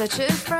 such a friend.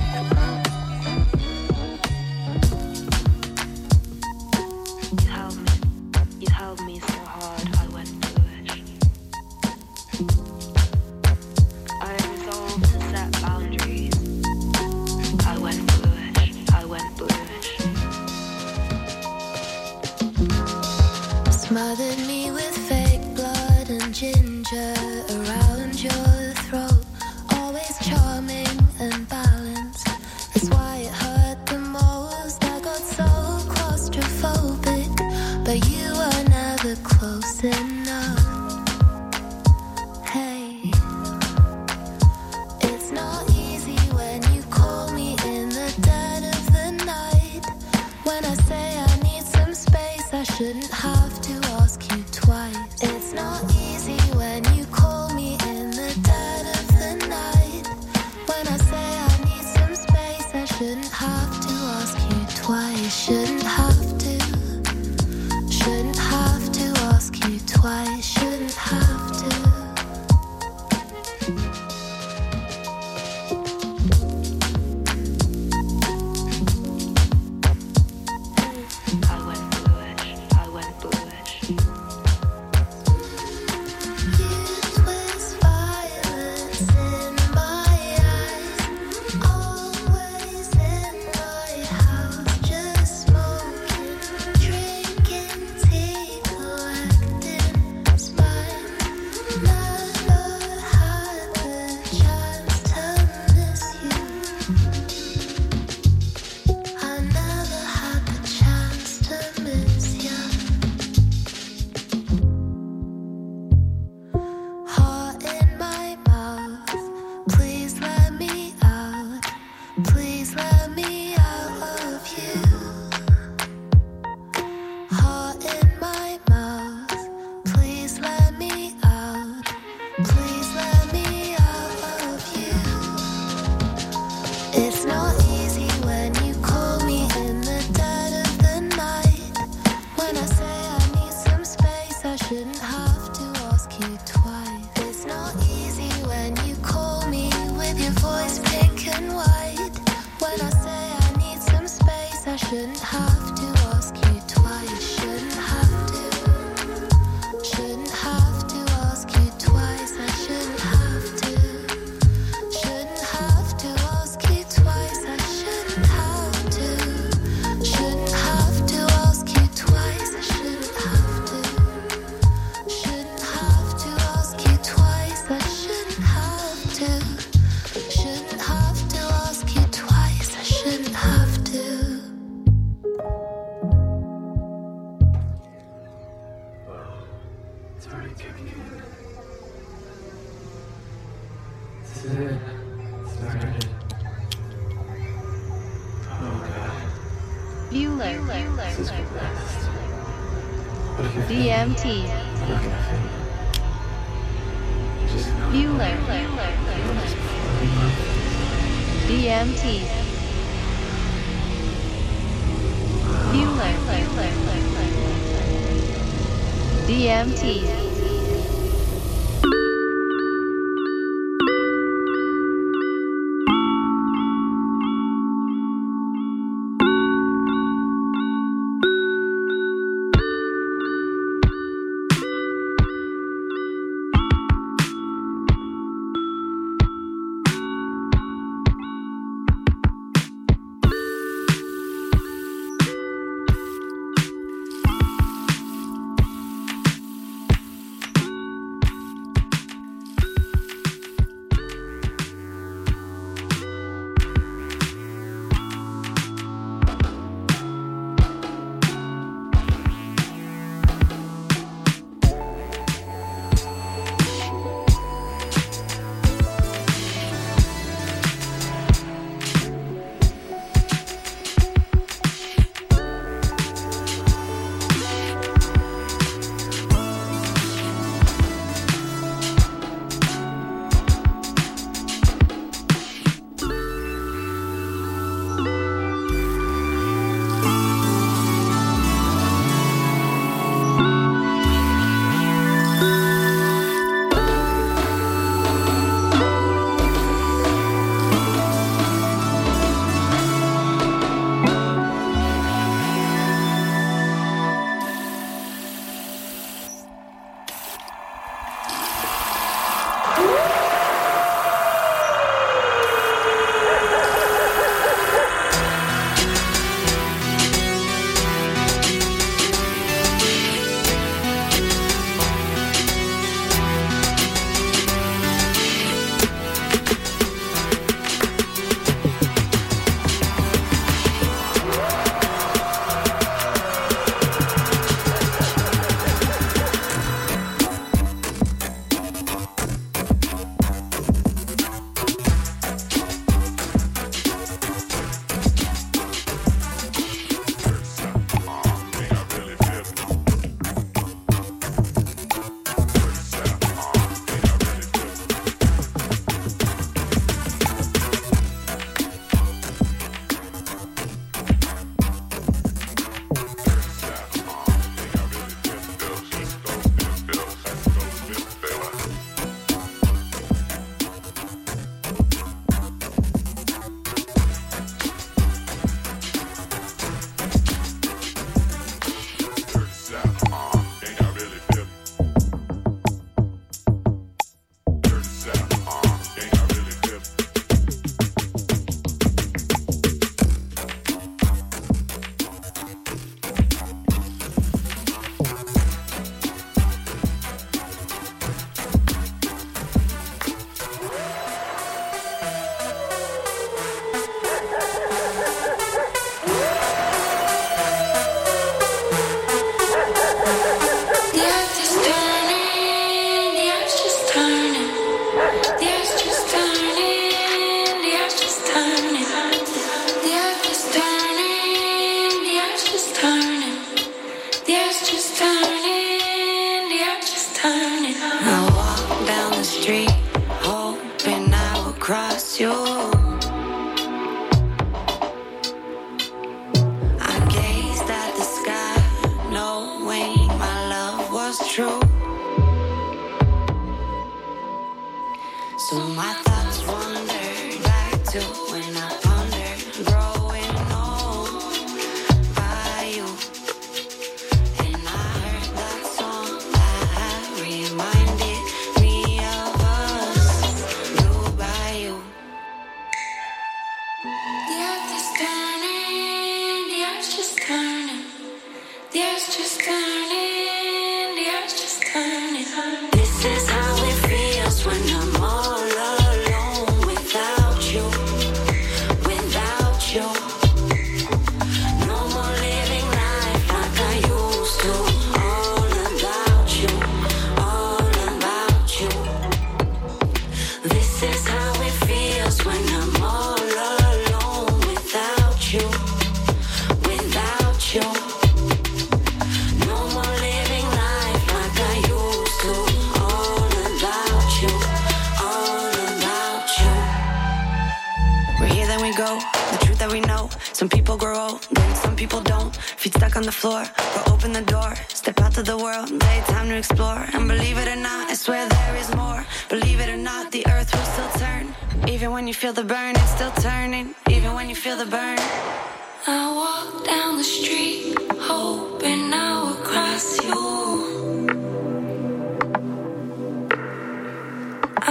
floor, but open the door. Step out to the world, take time to explore. And believe it or not, I swear there is more. Believe it or not, the earth will still turn. Even when you feel the burn, it's still turning. Even when you feel the burn. I walk down the street, hoping I will cross you.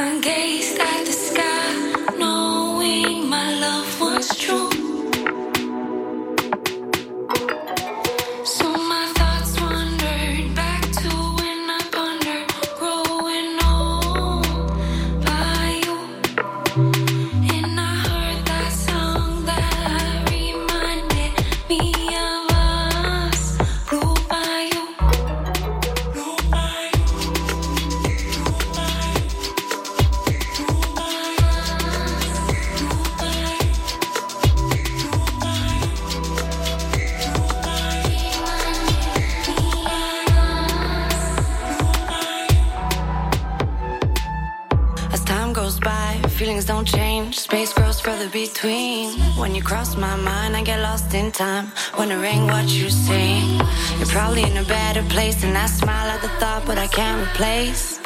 I gazed at the sky, knowing my love was true. Between. When you cross my mind, I get lost in time. Wondering what you sing. You're probably in a better place, and I smile at the thought, but I can't replace.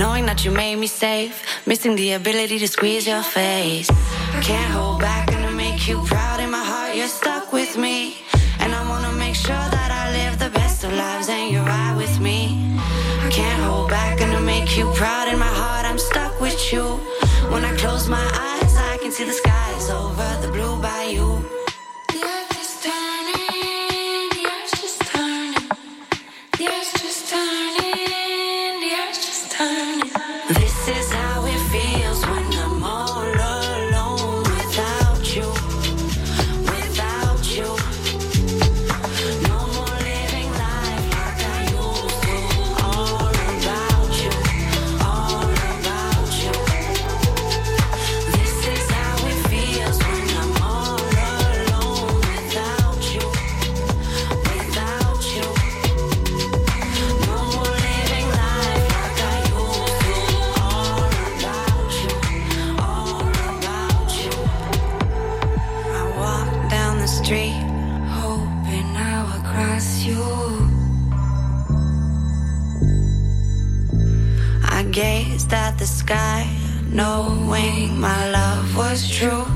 Knowing that you made me safe, missing the ability to squeeze your face. Can't hold back, gonna make you proud. In my heart, you're stuck with me. And I wanna make sure that I live the best of lives, and you're right with me. I can't hold back, gonna make you proud. In my heart, I'm stuck with you. When I close my eyes, I can see the over true.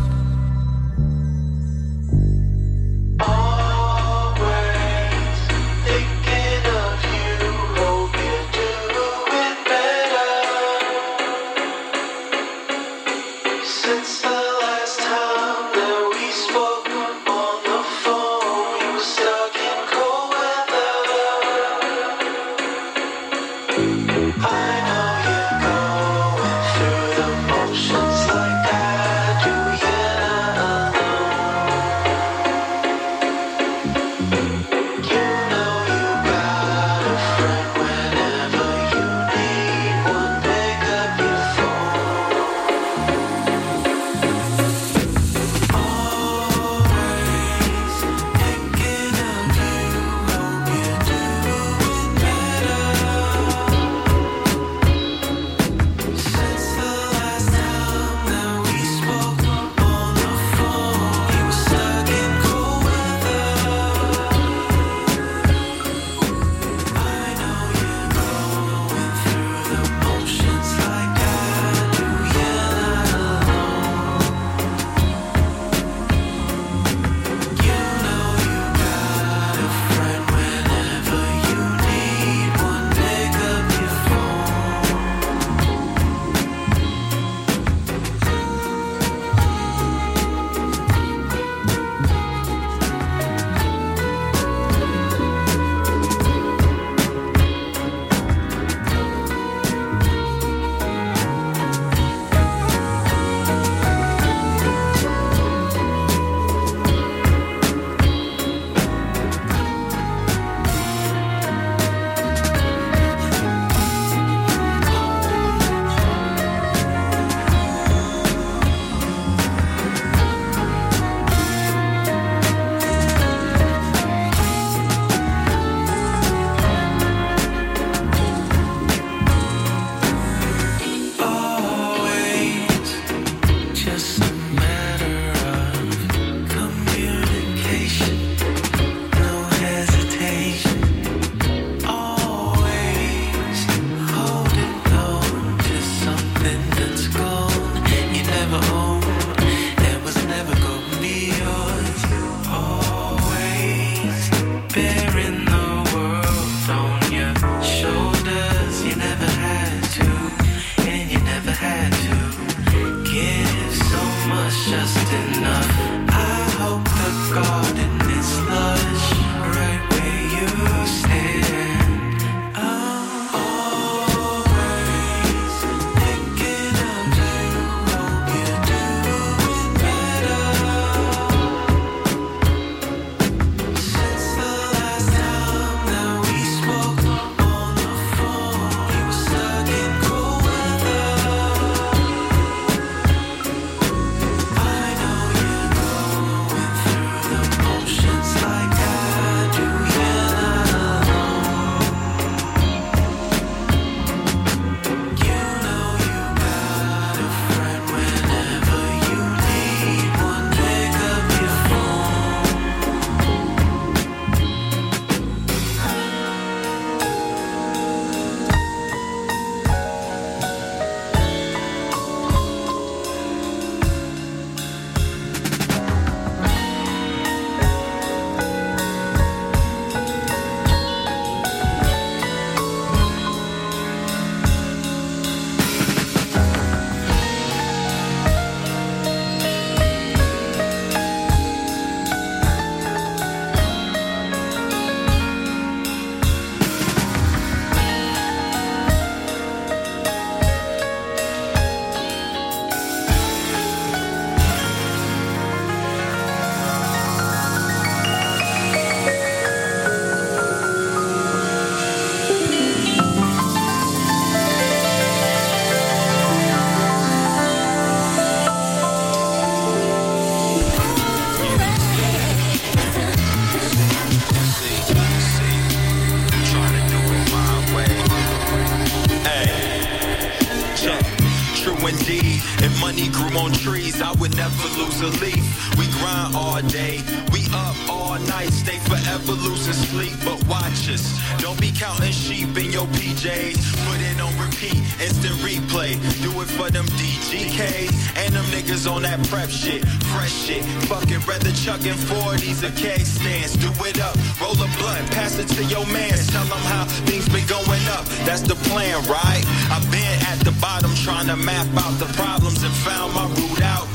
Never lose a leaf. We grind all day, we up all night, stay forever losing sleep. But watch us, don't be counting sheep in your PJs. Put it on repeat, instant replay. Do it for them DGKs and them niggas on that prep shit, fresh shit. Fucking rather chucking 40s or K stands. Do it up, roll a blunt, pass it to your man. Tell them how things been going up. That's the plan, right? I've been at the bottom trying to map out the problems and found my route out.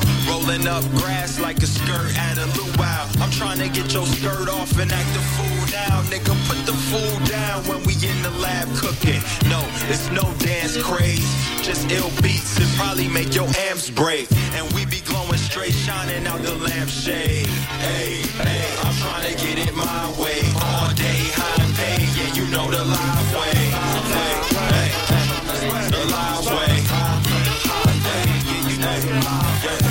Rolling up grass like a skirt at a luau. I'm trying to get your skirt off and act a fool now. Nigga, put the fool down when we in the lab cooking. No, it's no dance craze. Just ill beats and probably make your amps break. And we be glowing straight, shining out the lampshade. Hey, hey, I'm trying to get it my way. All day, high pay. Yeah, you know the live way. Hey, hey, the live way. Hey,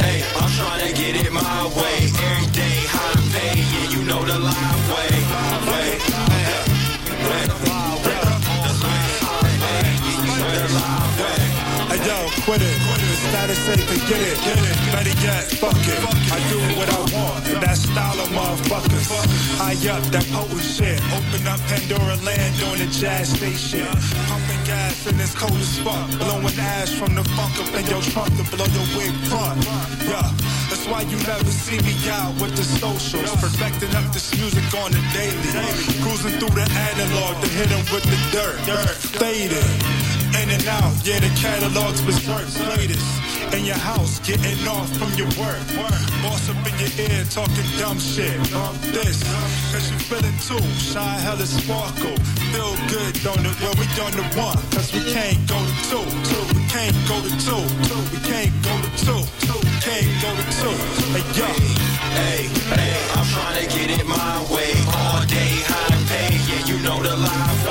hey, I'm trying to get it my way. Every day, high pay. Yeah, you know the live way. Way, hey, hey, Hey yo, quit it. The status say forget it. Better yet, fuck it. I do what I want. And that style of motherfuckers. High up, that potent shit. Open up Pandora land on the jazz station. Pumping gas in this cold as fuck. Blowing ash from the funk up in your trunk to blow your wig front. Yeah. That's why you never see me out with the socials. Perfecting up this music on the daily. Cruising through the analog to hit 'em with the dirt. Faded. In and out, yeah, the catalog's berserk. Latest in your house, getting off from your work. Boss up in your ear, talking dumb shit. Bump this, cause you it too. Shine hella sparkle. Feel good, don't it? Well, we on the one, cause we can't go to two. Two, we can't go to two. Two, we can't go to two. Two, we can't go to two. Hey, yo. Hey, hey, I'm trying to get it my way. All day, high pay. Yeah, you know the live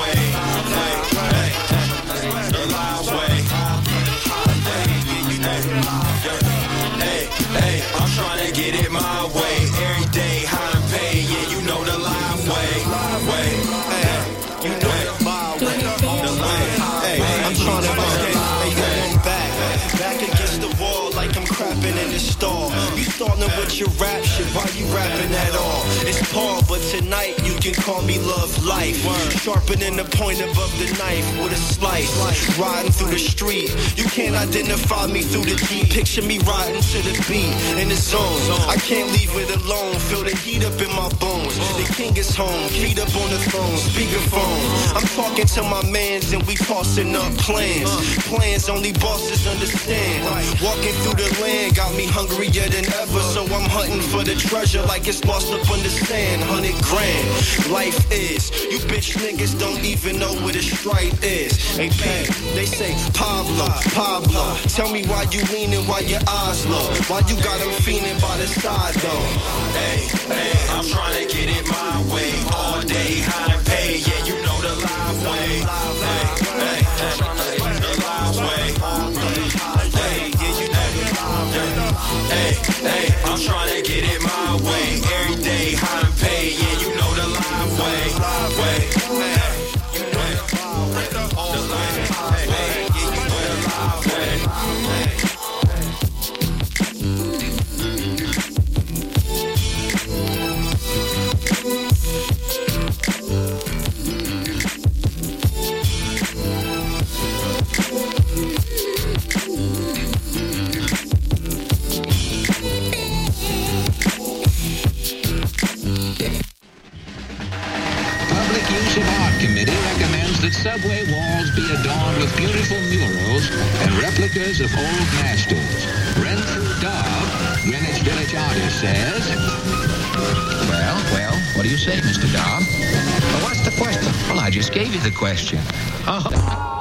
your rap shit, why you rapping at all? It's Paul, but tonight you can call me Love Life. Sharpening the point above the knife with a slice. Riding through the street, you can't identify me through the Jeep. Picture me riding to the beat in the zone. I can't leave it alone, feel the heat up in my bones. The king is home, feet up on the throne, speakerphone. I'm talking to my mans and we tossing up plans. Plans only bosses understand. Walking through the land got me hungrier than ever, so I'm hunting for the treasure like it's lost up on the sand. Hundred grand, life is. You bitch niggas don't even know what a stripe is. Hey, P, they say Pablo, Pablo. Tell me why you leaning, why your eyes low, why you got them fiending by the side though. Hey, hey, I'm trying to get it my way. All day, high pay. Yeah, you know the live way. Hey, hey. Hey, yeah, you know the live way. Hey, hey, I'm trying to get it my way. Every day, that subway walls be adorned with beautiful murals and replicas of old masters. Renfrew Dobb, Greenwich Village artist, says... Well, well, what do you say, Mr. Dobb? Well, what's the question? Well, I just gave you the question. Oh.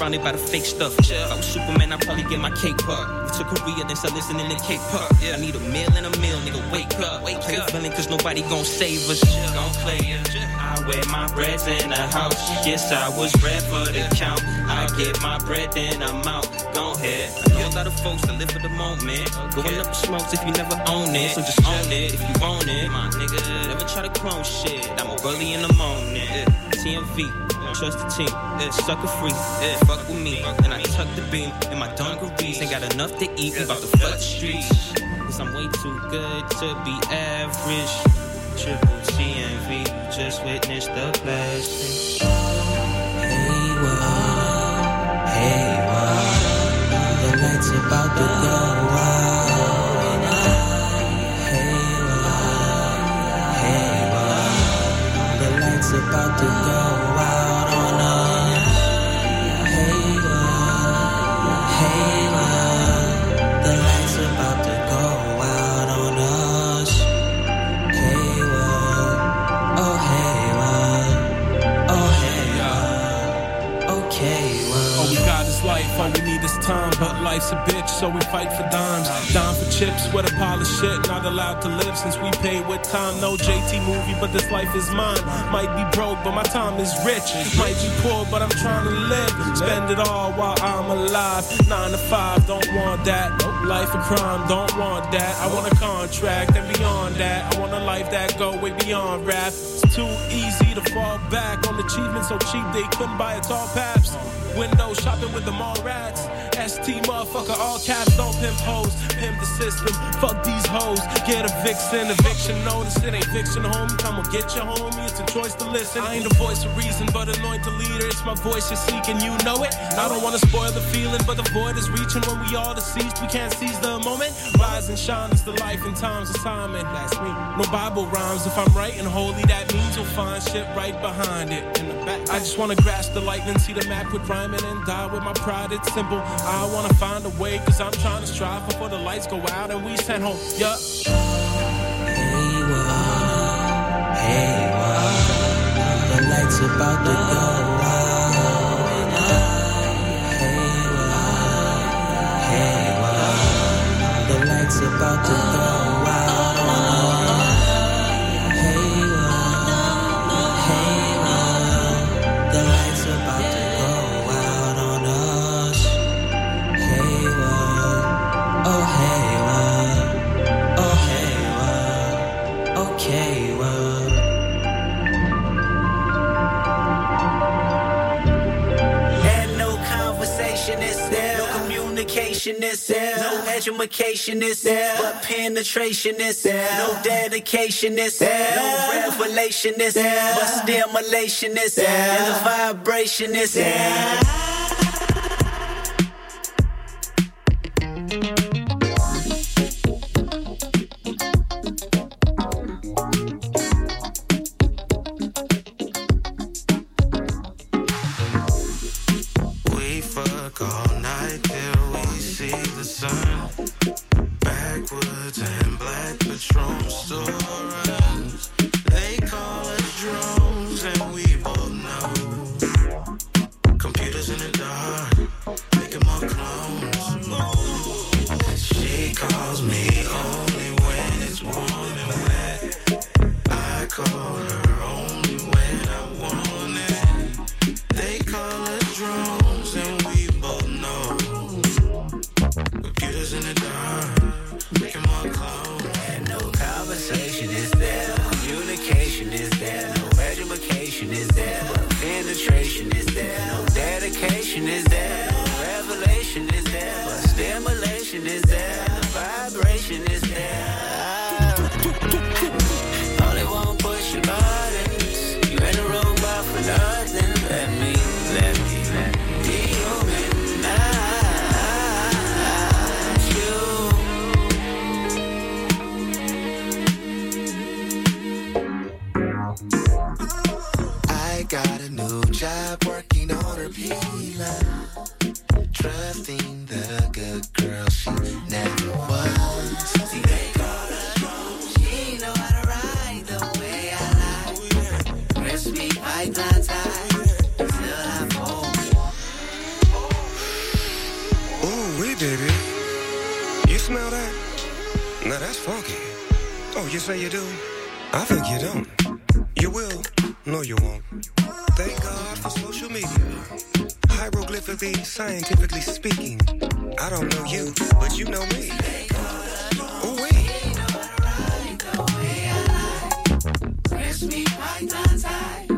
surrounded by the fake stuff. Yeah. If I was Superman, I'd probably get my cake cut. If to Korea, then start listening to Cake Pop. Yeah. I need a meal and a meal, nigga, wake up. Wake I play up. feeling, cause nobody gon' save us. Yeah. Gon' play it. I wear my bread in the house. Yes, I was bred for the count. I get my bread, then I'm out. Gon' head. I know a lot of folks that live for the moment. Okay. Going up the smokes if you never own it. So just own it if you want it. My nigga, never try to clone shit. I'm early in the morning. TMV trust the team. Yeah. Sucker free, yeah. fuck with me. And I tuck the beam in my dungarees. Ain't got enough to eat. About to fuck the streets. Cause I'm way too good to be average. Triple TNV, just witnessed the blessing. Hey, what? Hey, what? The lights about to go out. Life's a bitch, so we fight for dimes. Dime for chips with a pile of shit, not allowed to live since we paid with time. No JT movie, but this life is mine. Might be broke, but my time is rich. Might be poor, but I'm trying to live. Spend it all while I'm alive. Nine to five, don't want that. Life a crime, don't want that. I want a contract and beyond that. I want a life that go way beyond rap. It's too easy to fall back on achievements so cheap they couldn't buy a tall paps. Window shopping with the mall rats. ST motherfucker, all caps, don't pimp hoes. Pimp the system, fuck these hoes. Get a vixen, eviction notice. It ain't fiction, homie. Come on, get your homie. It's a choice to listen. I ain't the voice of reason, but anointed leader. It's my voice you're seeking, you know it. I don't wanna spoil the feeling, but the void is reaching when we all deceased. We can't seize the moment. Rise and shine is the life and time's of assignment. That's me. No Bible rhymes. If I'm right and holy, that means you'll find shit right behind it. I just wanna grasp the lightning, see the map with rhyming and die with my pride. It's simple. I wanna find a way, cause I'm trying to strive before the lights go out and we send home. Yup. Hey, what? Hey, what? The lights about to go. Hey, what? The lights about to go communication is there, no education is there, but penetration is there, no dedication is there, no revelation is there, but stimulation is there, and the vibration is there. Funky. Oh, you say you do? I think you don't. You will. No, you won't. Thank God for social media. Hieroglyphically, scientifically speaking, I don't know you, but you know me. Oh, Tight.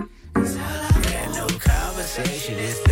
And no conversation is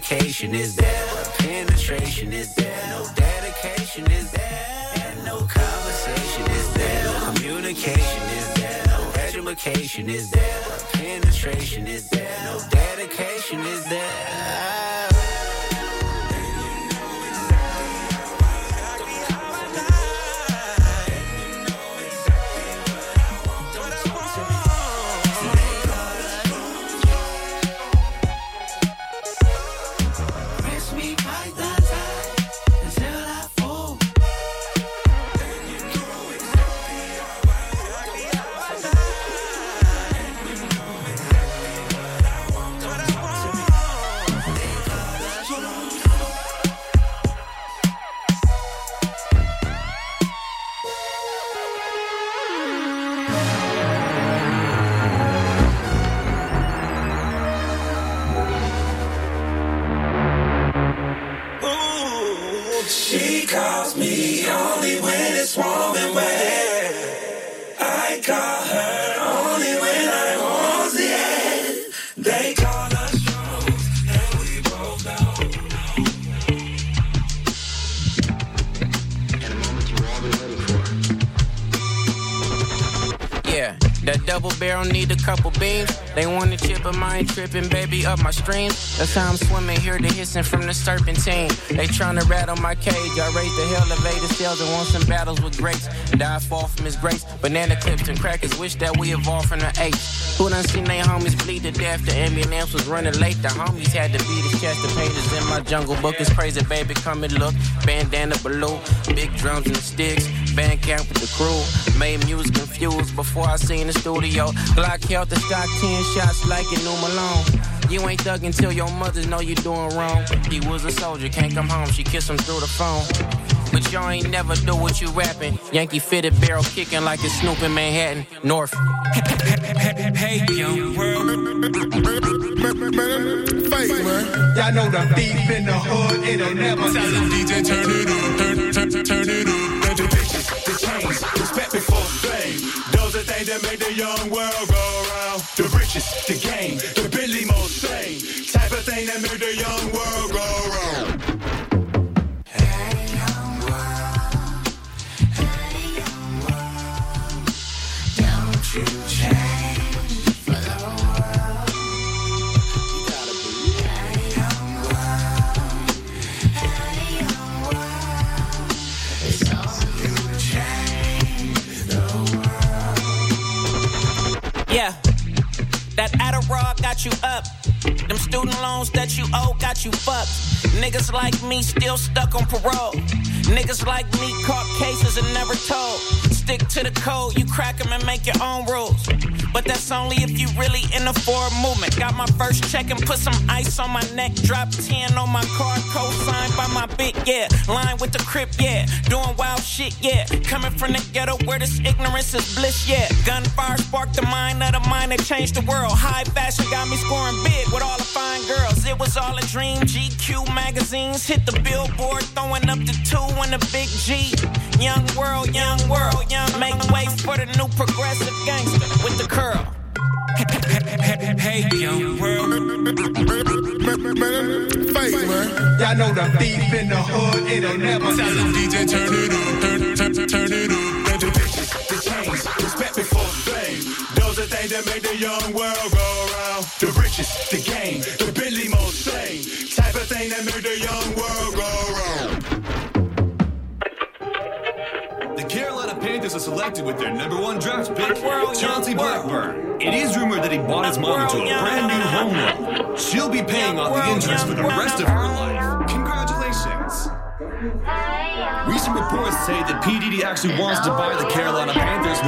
no is there, penetration is there, no dedication is there, and no conversation is there, no communication is there, no education is there, penetration is there, no dedication is there. Ain't tripping, baby, up my stream. That's how I'm swimming, hear the hissing from the serpentine. They tryna rattle my cage, I raise the elevator sales and want some battles with greats. Die fall from his grace. Banana clips and crackers, wish that we evolved from the apes. Who done seen they homies bleed to death? The ambulance was running late. The homies had to beat his chest. The pages in my jungle book is crazy, baby. Come and look. Bandana below, big drums and sticks. Band camp with the crew. Made music confused before I seen the studio. Glock held the stock 10 shots like it knew Malone. You ain't thug until your mothers know you doing wrong. He was a soldier, can't come home. She kissed him through the phone. But y'all ain't never do what you rapping. Yankee fitted barrel kicking like it's Snoop in Manhattan, North. Hey, young world. Y'all know the thief in the hood, it'll never Tell them DJ turn it up, turn, turn, turn it up. The bitches, the chains, respect before fame. Those are things that make the young world go round. The riches, the game, the Billy Mosaic. Type of thing that make the young world got you up. Them student loans that you owe got you fucked. Niggas like me still stuck on parole. Niggas like me caught cases and never told. Stick to the code, you crack 'em and make your own rules. But that's only if you really in the forward movement. Got my first check and put some ice on my neck. Drop 10 on my car, co-signed by my big, yeah. Line with the crip, yeah. Doing wild shit, yeah. Coming from the ghetto where this ignorance is bliss, yeah. Gunfire sparked the mind of the mind that changed the world. High fashion got me scoring big with all the fine girls. It was all a dream. GQ magazines hit the billboard, throwing up the two and the big G. Young world, young world, young. Make way for the new progressive gangster with the curl. Hey, young world. Y'all know the thief in the hood, it'll never Tell them DJ turn it up, turn, turn, turn it up. The bitches, the chains, respect before fame. Those are things that make the young world go round. The riches, the game, the Billy Mosaic. Type of thing that make the young world go selected with their number one draft pick, Chauncey Blackburn. It is rumored that he bought his mom into a brand new home loan. She'll be paying off the interest for the rest of her life. Congratulations. Recent reports say that P. Diddy actually wants to buy the Carolina Panthers.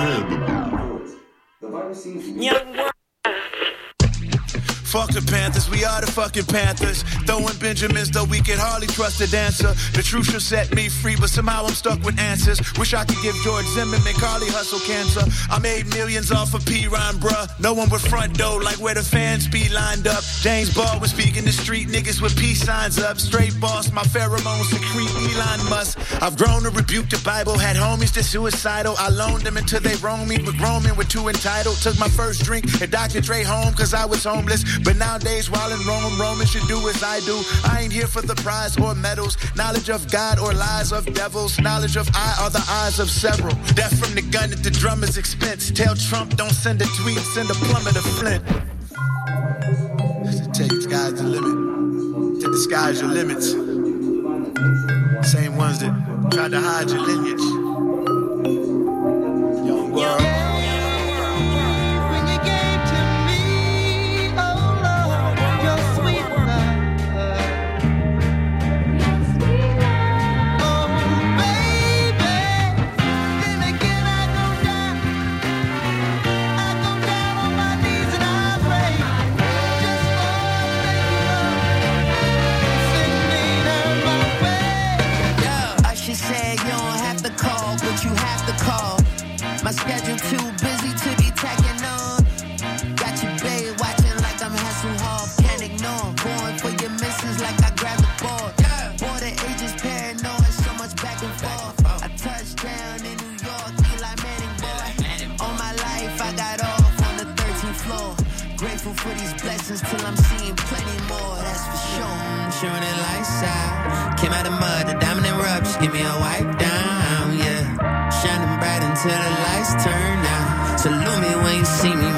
Fuck the Panthers, we are the fucking Panthers. Throwing Benjamins, though we can hardly trust the dancer. The truth should set me free, but somehow I'm stuck with answers. Wish I could give George Zimmerman Carly hustle cancer. I made millions off of P. Rhyme, bruh. No one with front door, like where the fans be lined up. James Baldwin speaking the street, niggas with peace signs up. Straight boss, my pheromones secrete Elon Musk. I've grown to rebuke the Bible, had homies that suicidal. I loaned them until they roamed me, but Roman were too entitled. Took my first drink at Dr. Dre home, cause I was homeless. But nowadays, while in Rome, Romans should do as I do. I ain't here for the prize or medals, knowledge of God or lies of devils. Knowledge of I are the eyes of several. Death from the gun at the drummer's expense. Tell Trump don't send a tweet, send a plumber to Flint. Take the sky's the limit. The sky's your limits. Same ones that tried to hide your lineage. Young world.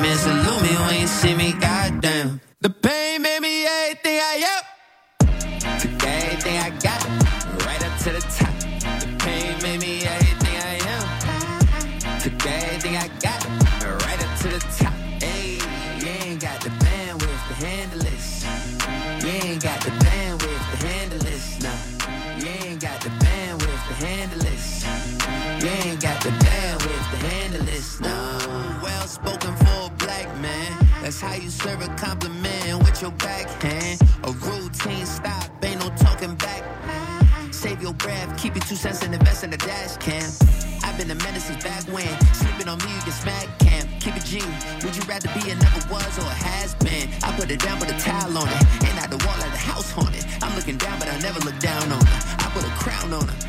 Me. Salute me when you see me, goddamn. The two cents and invest in the dash cam. I've been a menace since back when. Sleeping on me, you get smack camp. Keep it G. Would you rather be a never was or a has been? I put it down with a towel on it. And out the wall like the house haunted. I'm looking down, but I never look down on her. I put a crown on her.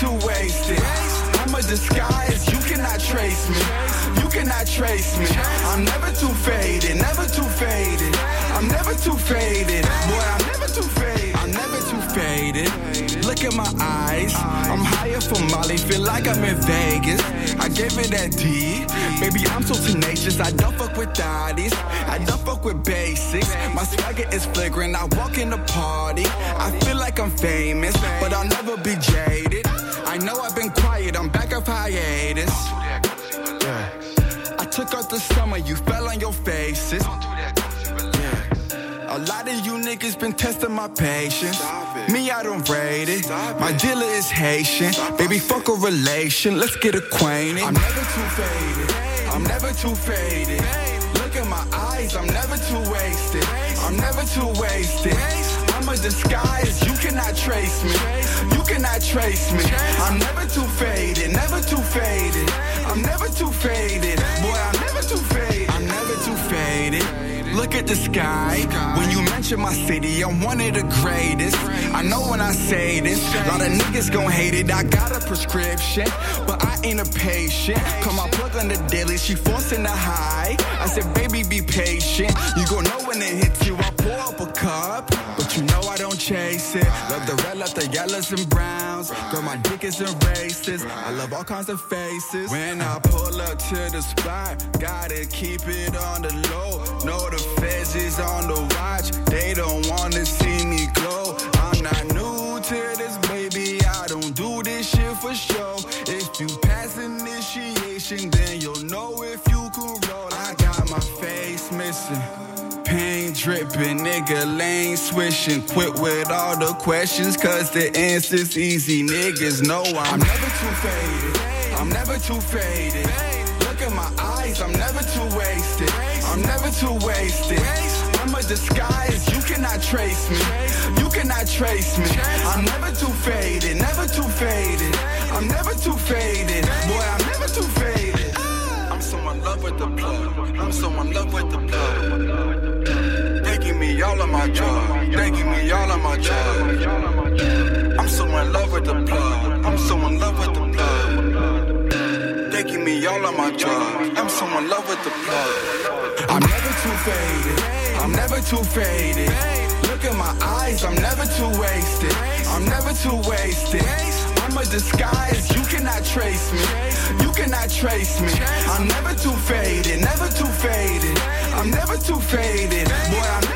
Too wasted. I'm a disguise, you cannot trace me. You cannot trace me. I'm never too faded, never too faded. I'm never too faded. Boy, I'm never too faded. I'm never too faded. Look at my eyes. I'm higher from Molly, feel like I'm in Vegas. I gave it that D. Baby, I'm so tenacious. I don't fuck with daddies. I don't fuck with basics. My swagger is flagrant. I walk in the party. I feel like I'm famous, but I'll never be jaded. I know I've been quiet. I'm back up hiatus. I took off the summer. You fell on your faces. A lot of you niggas been testing my patience. Me, I don't rate it. My dealer is Haitian. Baby, fuck a relation. Let's get acquainted. I'm never too faded. I'm never too faded. Look at my eyes. I'm never too wasted. I'm never too wasted. I'm a disguise. You cannot trace me. You cannot trace me. I'm never too faded. Never too faded. I'm never too faded. Boy, I'm never too faded. I'm never too faded. Look at the sky. When you mention my city, I'm one of the greatest. I know when I say this, a lot of niggas gon' hate it. I got a prescription, but I ain't a patient. Come my plug on the daily, she forcing the high. I said, baby, be patient. You gon' know when it hits love and browns. Girl, my dick is in races. I love all kinds of faces. When I pull up to the spot, gotta keep it on the low. Know the feds is on the watch. They don't wanna see me glow. I'm not new to this, dripping, nigga lane swishing. Quit with all the questions, cause the answer's easy. Niggas know I'm, I'm never too faded. I'm never too faded. Look at my eyes, I'm never too wasted. I'm never too wasted. I'm a disguise, you cannot trace me. You cannot trace me. I'm never too faded, never too faded. I'm never too faded. Boy, I'm never too faded. I'm so in love with the plug. I'm so in love with the plug. Give me all of my. They give me all of my drugs. I'm so in love with the plug. I'm so in love with the plug. Give me all of my drugs. I'm so in love with the plug. I'm never too faded. I'm never too faded. Look at my eyes. I'm never too wasted. I'm never too wasted. I'm a disguise. You cannot trace me. You cannot trace me. I'm never too faded. Never too faded. I'm never too faded. Boy, I'm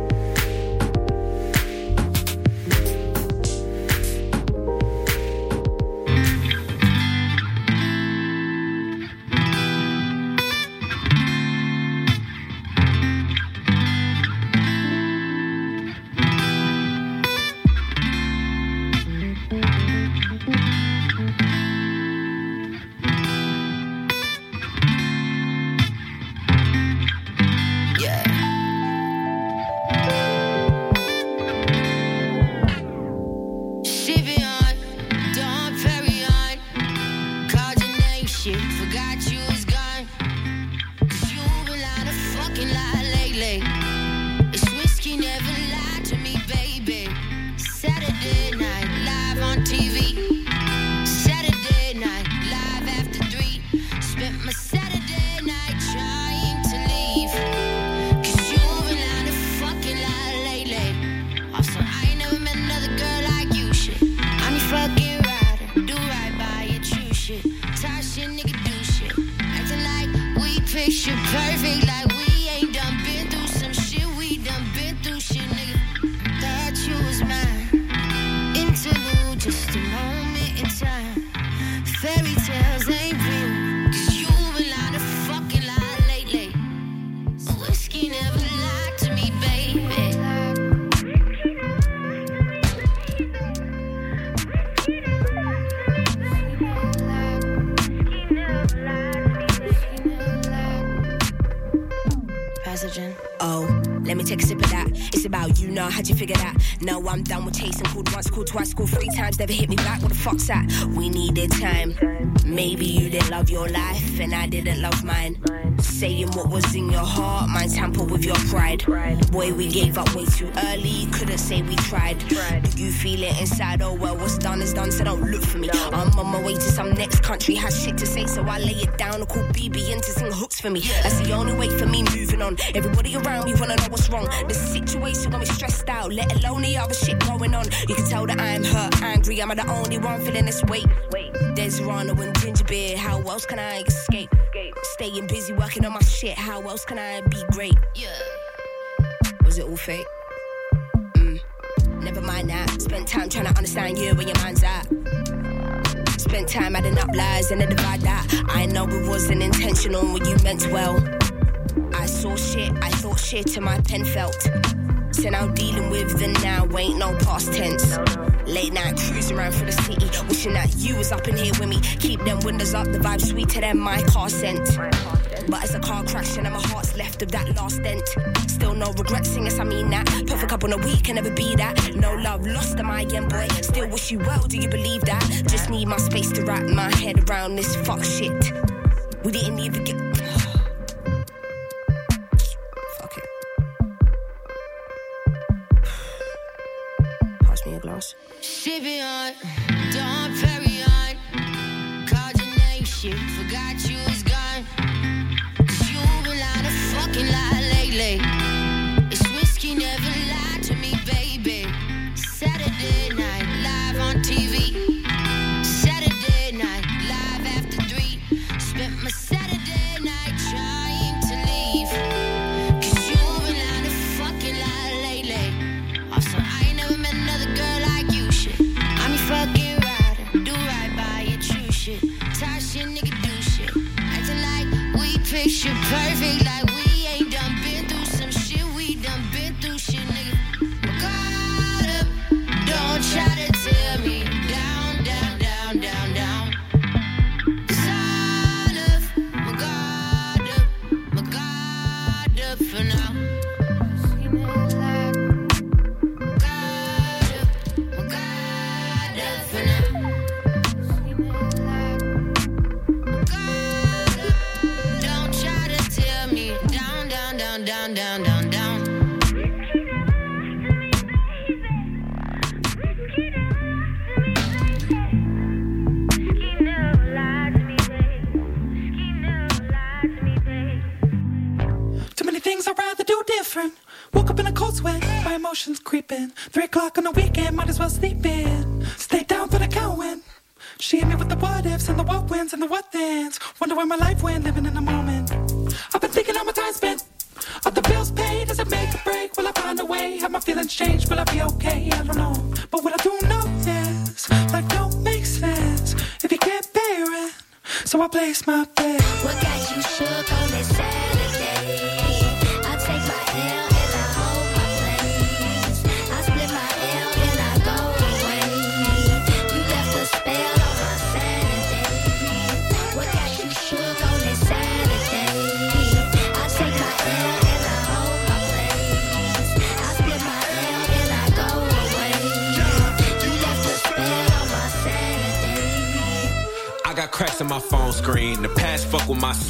three times, never hit me back. What the fuck's that? We needed time. Maybe you didn't love your life, and I didn't love mine. Saying what was in your heart, mine tamper with your pride. Boy, we gave up way too early, couldn't say we tried. Do you feel it inside? Oh well, what's done is done, so don't look for me. I'm on my way to some next country, has shit to say, so I lay it down and call BB in to sing hooks for me. That's the only way for me moving on. Everybody around me wanna know what's wrong. The situation got me stressed out, let alone the other shit going on. You can tell that I'm hurt, angry, Am I'm the only one feeling this weight. There's Rana and ginger beer, how else can I escape? Staying busy working on my shit, how else can I be great? Yeah. Was it all fake? Mm. Never mind that. Spent time trying to understand you where your mind's at. Spent time adding up lies and then divide that. I know it wasn't intentional when you meant well. I saw shit, I thought shit, and my pen felt. So now dealing with the now ain't no past tense. Late night cruising around for the city, wishing that you was up in here with me. Keep them windows up, the vibe sweeter than my car scent. But as a car crashing and my heart's left of that last dent. Still no regrets, yes, I mean that. Perfect up on a week can never be that. No love lost am my young boy. Still wish you well, do you believe that? Just need my space to wrap my head around this fuck shit. We didn't even get.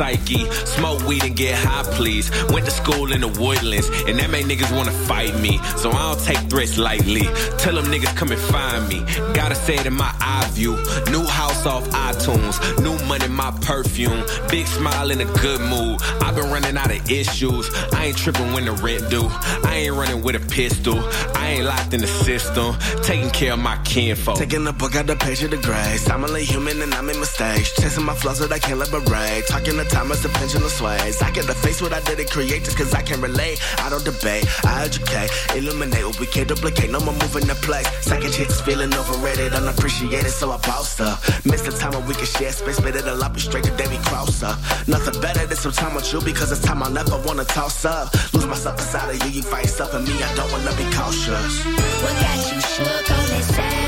Psyche. Smoke weed and get high, please. Went to school in the woodlands, and that made niggas wanna fight me. So I don't take threats lightly. Tell them niggas come and find me. Gotta say it in my eye view. New house off iTunes. New money, my perfume. Big smile in a good mood. I've been running out of issues. I ain't tripping when the rent due. I ain't running with a pistol. I ain't locked in the system. Taking care of my kinfolk. Taking the book out the page of the grace. I'm only human and I make mistakes. Chasing my flaws that I can't liberate. Talking the time as the pendulum sways. I get the face what I didn't create just cause I can relate. I don't debate, I educate. Illuminate what we can't duplicate. No more moving the place. Second chicks feeling overrated, unappreciated, so I boss up. Miss the time when we can share space, but it'll all be straight to Davy Cross up. Nothing better than some time with you because it's time I'll never wanna toss up. Lose myself inside of you, you fight yourself and me, I don't wanna be cautious. What got you shook on this Saturday?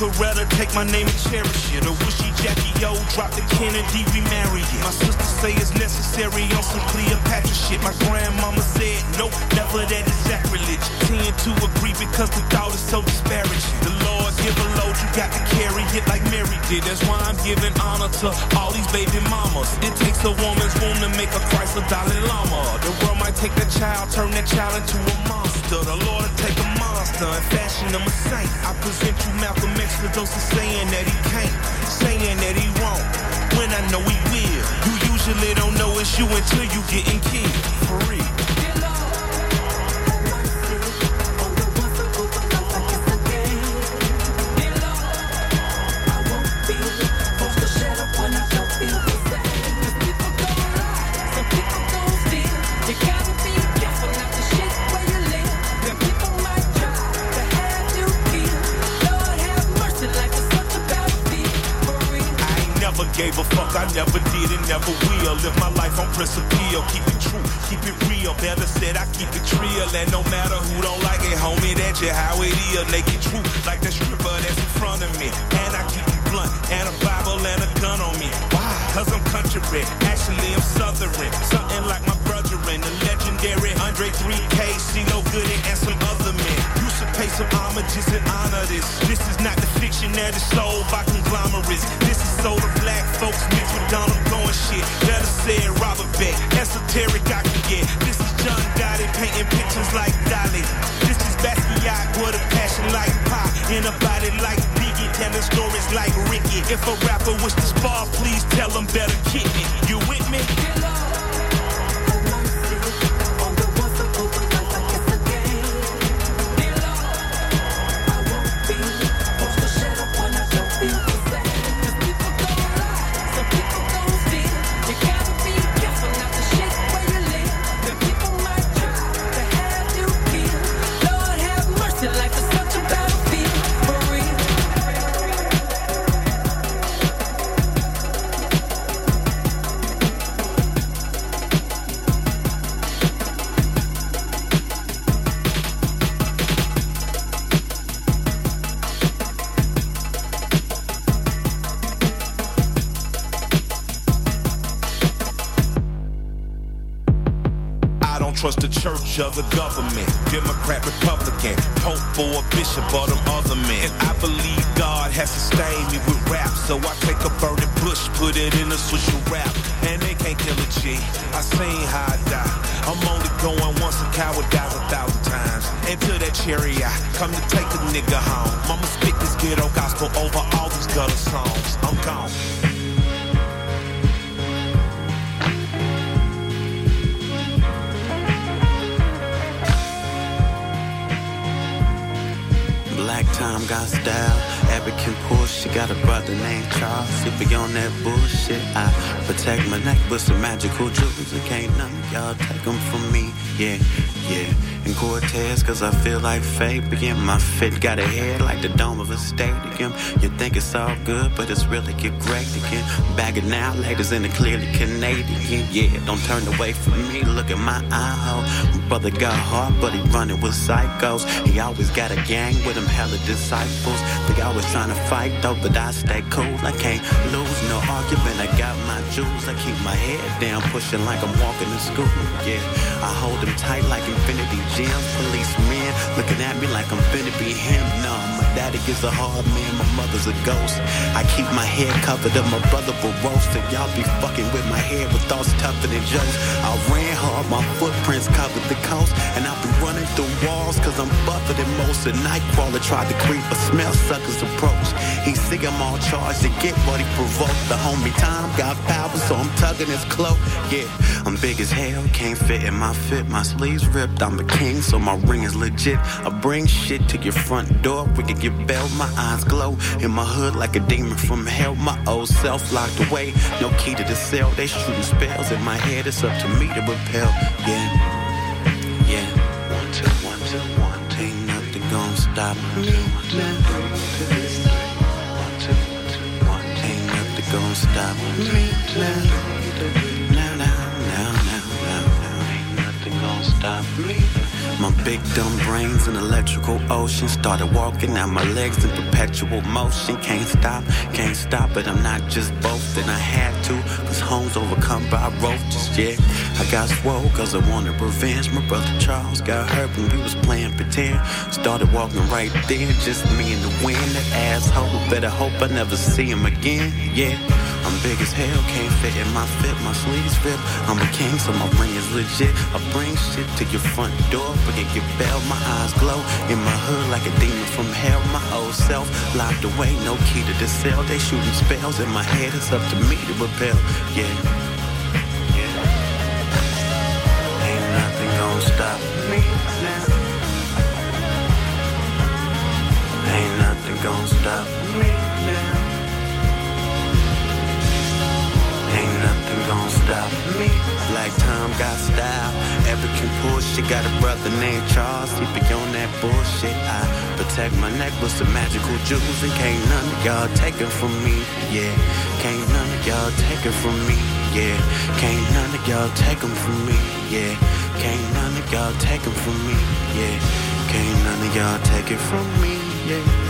Coretta, take my name and cherish it? Will she Jackie O, drop the Kennedy, remarry it? My sister say it's necessary on some Cleopatra shit. My grandmama said, no, never that is sacrilege. Tend to agree because the thought is so disparaging. The Lord give a load, you got to carry it like Mary did. That's why I'm giving honor to all these baby mamas. It takes a woman's womb to make a Christ a Dalai Lama. The world might take that child, turn that child into a monster. The Lord take a monster and fashion him a saint. I present you Malcolm for those who saying that he can't, saying that he won't. When I know he will, you usually don't know it's you until you getting killed. Life keep it true, keep it real. Better said, I keep it real. And no matter who don't like it, homie, that's just how it is. Naked truth, like the stripper that's in front of me. And I keep it blunt, and a Bible and a gun on me. Why? Cause I'm country, actually I'm southern. Something like my brother in the legendary Andre 3K, CeeLo Goodie, and some other men. You should pay some homages and honor this. This is not the fiction that is sold by conglomerates. Can get. This is John Gotti painting pictures like Dali. This is Basquiat with a passion like pie in a body like Biggie, telling stories like Ricky. If a rapper wish to spar, please tell him better kick me. The government. Democrat, Republican, Pope or a bishop or them other men. And I believe God has sustained me with rap. So I take a burning bush, put it in a swisher wrap. And they can't kill a G. I seen how I die. I'm only going once, a coward dies a thousand times. Into that cherry I come to take a nigga home. Mama spit this ghetto gospel over all these gutter songs. I'm gone. Time got style. Abby can push. She got a brother named Charles. We on that bullshit, I protect my neck with some magical jewels. And can't none y'all take them from me. Yeah, yeah. And Cortez, cause I feel like Fabian. My fit got a head like the dome of a stadium. You think it's all good, but it's really get great again. Bagging now, ladies in the clearly Canadian. Yeah, don't turn away from me. Look at my eye hole. My brother got heart, but he running with psychos. He always got a gang with him, hella disciples. They always trying to fight though, but I stay cool. I can't lose no argument. I got my jewels. I keep my head down, pushing like I'm walking to school. Yeah, I hold them tight like infinity gems. Policemen looking at me like I'm finna be him. No, daddy is a hard man. My mother's a ghost. I keep my head covered up. My brother will roast. And y'all be fucking with my head with thoughts tougher than jokes. I ran hard. My footprints covered the coast. And I'll be running through walls cause I'm buffer than most. A nightcrawler tried to creep, but smell suckers approach. He see I'm all charged to get what he provoked. The homie time got power, so I'm tugging his cloak. Yeah, I'm big as hell, can't fit in my fit. My sleeves ripped, I'm a king, so my ring is legit. I bring shit to your front door, we can get bail. My eyes glow in my hood like a demon from hell. My old self locked away, no key to the cell. They shooting spells in my head, it's up to me to repel. Yeah, yeah. One, two, one, two, one. Ain't nothing gonna stop me now. Gonna stop me. Now, now, now, now, now, now, ain't nothing gonna stop me. My big dumb brains in electrical ocean started walking out my legs in perpetual motion. Can't stop, can't stop it. I'm not just boasting. I had to, cause home's overcome by roaches. Yeah, I got swole cause I wanted revenge. My brother Charles got hurt when we was playing pretend. Started walking right there, just me and the wind. That asshole, better hope I never see him again. Yeah. I'm big as hell, can't fit in my fit, my sleeves fit. I'm a king, so my ring is legit. I bring shit to your front door, forget your bell, my eyes glow. In my hood like a demon from hell, my old self locked away, no key to the cell. They shooting spells in my head, it's up to me to repel. Yeah. Ain't nothing stop me now. Ain't nothing gonna stop me nothing gonna stop me. Black Tom got style. African shit got a brother named Charles. He be on that bullshit. I protect my neck with some magical jewels. And can't none of y'all take it from me. Yeah. Can't none of y'all take it from me. Yeah. Can't none of y'all take them from me. Yeah. Can't none of y'all take them from me. Yeah. Can't none of y'all take it from me. Yeah.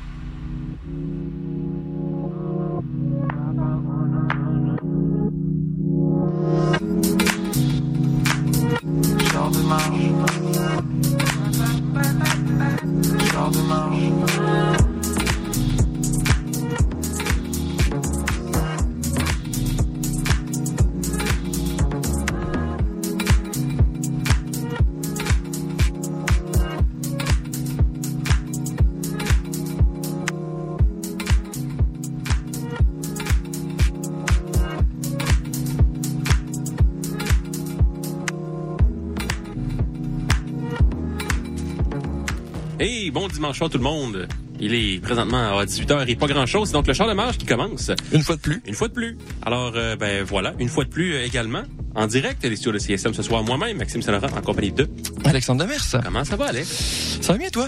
Soir tout le monde. Il est présentement à 18h et pas grand-chose. C'est donc le char de marche qui commence. Une fois de plus. Une fois de plus. Alors, euh, ben voilà, une fois de plus euh, également. En direct, les studios de CSM ce soir, moi-même, Maxime Saint-Laurent, en compagnie de... Alexandre Demers. Comment ça va, Alex? Ça va bien, toi?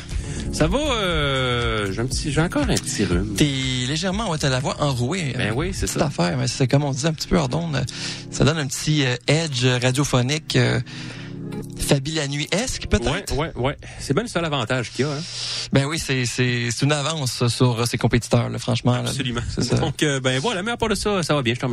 Ça va, euh, j'ai un petit, j'ai encore un petit rhume. T'es légèrement, ouais, t'as la voix enrouée. Ben oui, c'est ça. affaire, mais c'est comme on disait un petit peu hors d'onde. Ça donne un petit euh, edge radiophonique, Fabi la nuit-esque, peut-être? Ouais, ouais, ouais. C'est bien le seul avantage qu'il y a, hein? Ben oui, c'est, une avance sur ses compétiteurs, là, franchement. là. Absolument. C'est ça. Donc, euh, ben voilà, mais à part de ça, ça va bien, je te remercie.